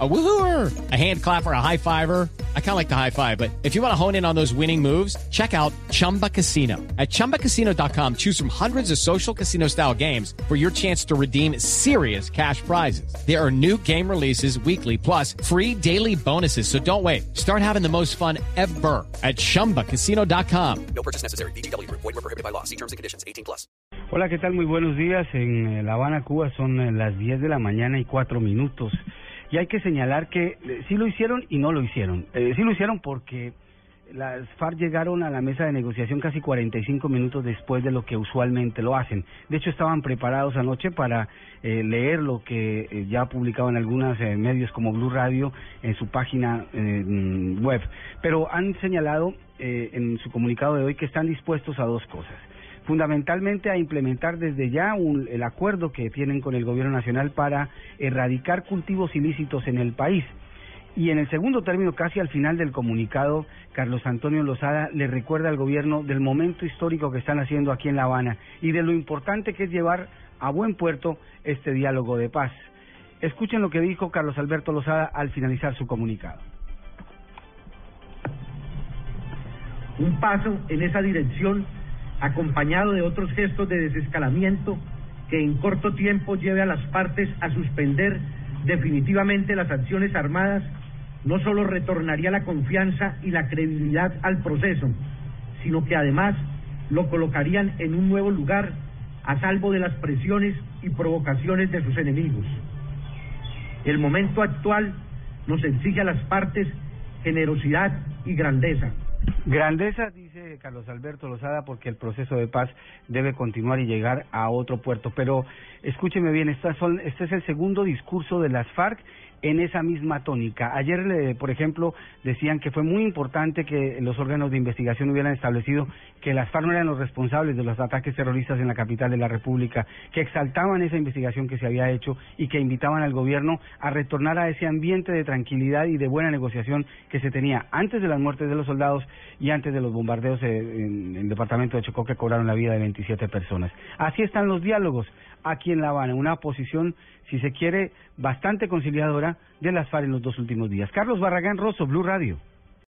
A woohooer, a hand clapper, a high fiver. I kind of like the high five, but if you want to hone in on those winning moves, check out Chumba Casino. At ChumbaCasino.com, choose from hundreds of social casino style games for your chance to redeem serious cash prizes. There are new game releases weekly, plus free daily bonuses. So don't wait. Start having the most fun ever at ChumbaCasino.com. No purchase necessary. BGW. Void were prohibited by law. See terms and conditions. 18 plus. Hola, ¿qué tal? Muy buenos días. En eh, La Habana, Cuba, son eh, las 10 de la mañana y 4 minutos. Y hay que señalar que eh, sí lo hicieron y no lo hicieron. Eh, sí lo hicieron porque las FARC llegaron a la mesa de negociación casi 45 minutos después de lo que usualmente lo hacen. De hecho, estaban preparados anoche para eh, leer lo que eh, ya publicado en algunos eh, medios como Blue Radio en su página eh, web. Pero han señalado en su comunicado de hoy que están dispuestos a dos cosas fundamentalmente a implementar desde ya un, el acuerdo que tienen con el gobierno nacional para erradicar cultivos ilícitos en el país. Y en el segundo término, casi al final del comunicado, Carlos Antonio Lozada le recuerda al gobierno del momento histórico que están haciendo aquí en La Habana y de lo importante que es llevar a buen puerto este diálogo de paz. Escuchen lo que dijo Carlos Alberto Lozada al finalizar su comunicado. Un paso en esa dirección acompañado de otros gestos de desescalamiento que en corto tiempo lleve a las partes a suspender definitivamente las acciones armadas, no solo retornaría la confianza y la credibilidad al proceso, sino que además lo colocarían en un nuevo lugar a salvo de las presiones y provocaciones de sus enemigos. El momento actual nos exige a las partes generosidad y grandeza. Grandeza, Carlos Alberto Lozada, porque el proceso de paz debe continuar y llegar a otro puerto. Pero escúcheme bien, estas son, este es el segundo discurso de las FARC en esa misma tónica. Ayer, por ejemplo, decían que fue muy importante que los órganos de investigación hubieran establecido que las FARC no eran los responsables de los ataques terroristas en la capital de la República, que exaltaban esa investigación que se había hecho y que invitaban al gobierno a retornar a ese ambiente de tranquilidad y de buena negociación que se tenía antes de las muertes de los soldados y antes de los bombardeos en el departamento de Chocó que cobraron la vida de 27 personas. Así están los diálogos aquí en La Habana, una posición, si se quiere, bastante conciliadora de las FARC en los dos últimos días. Carlos Barragán Rosso, Blue Radio.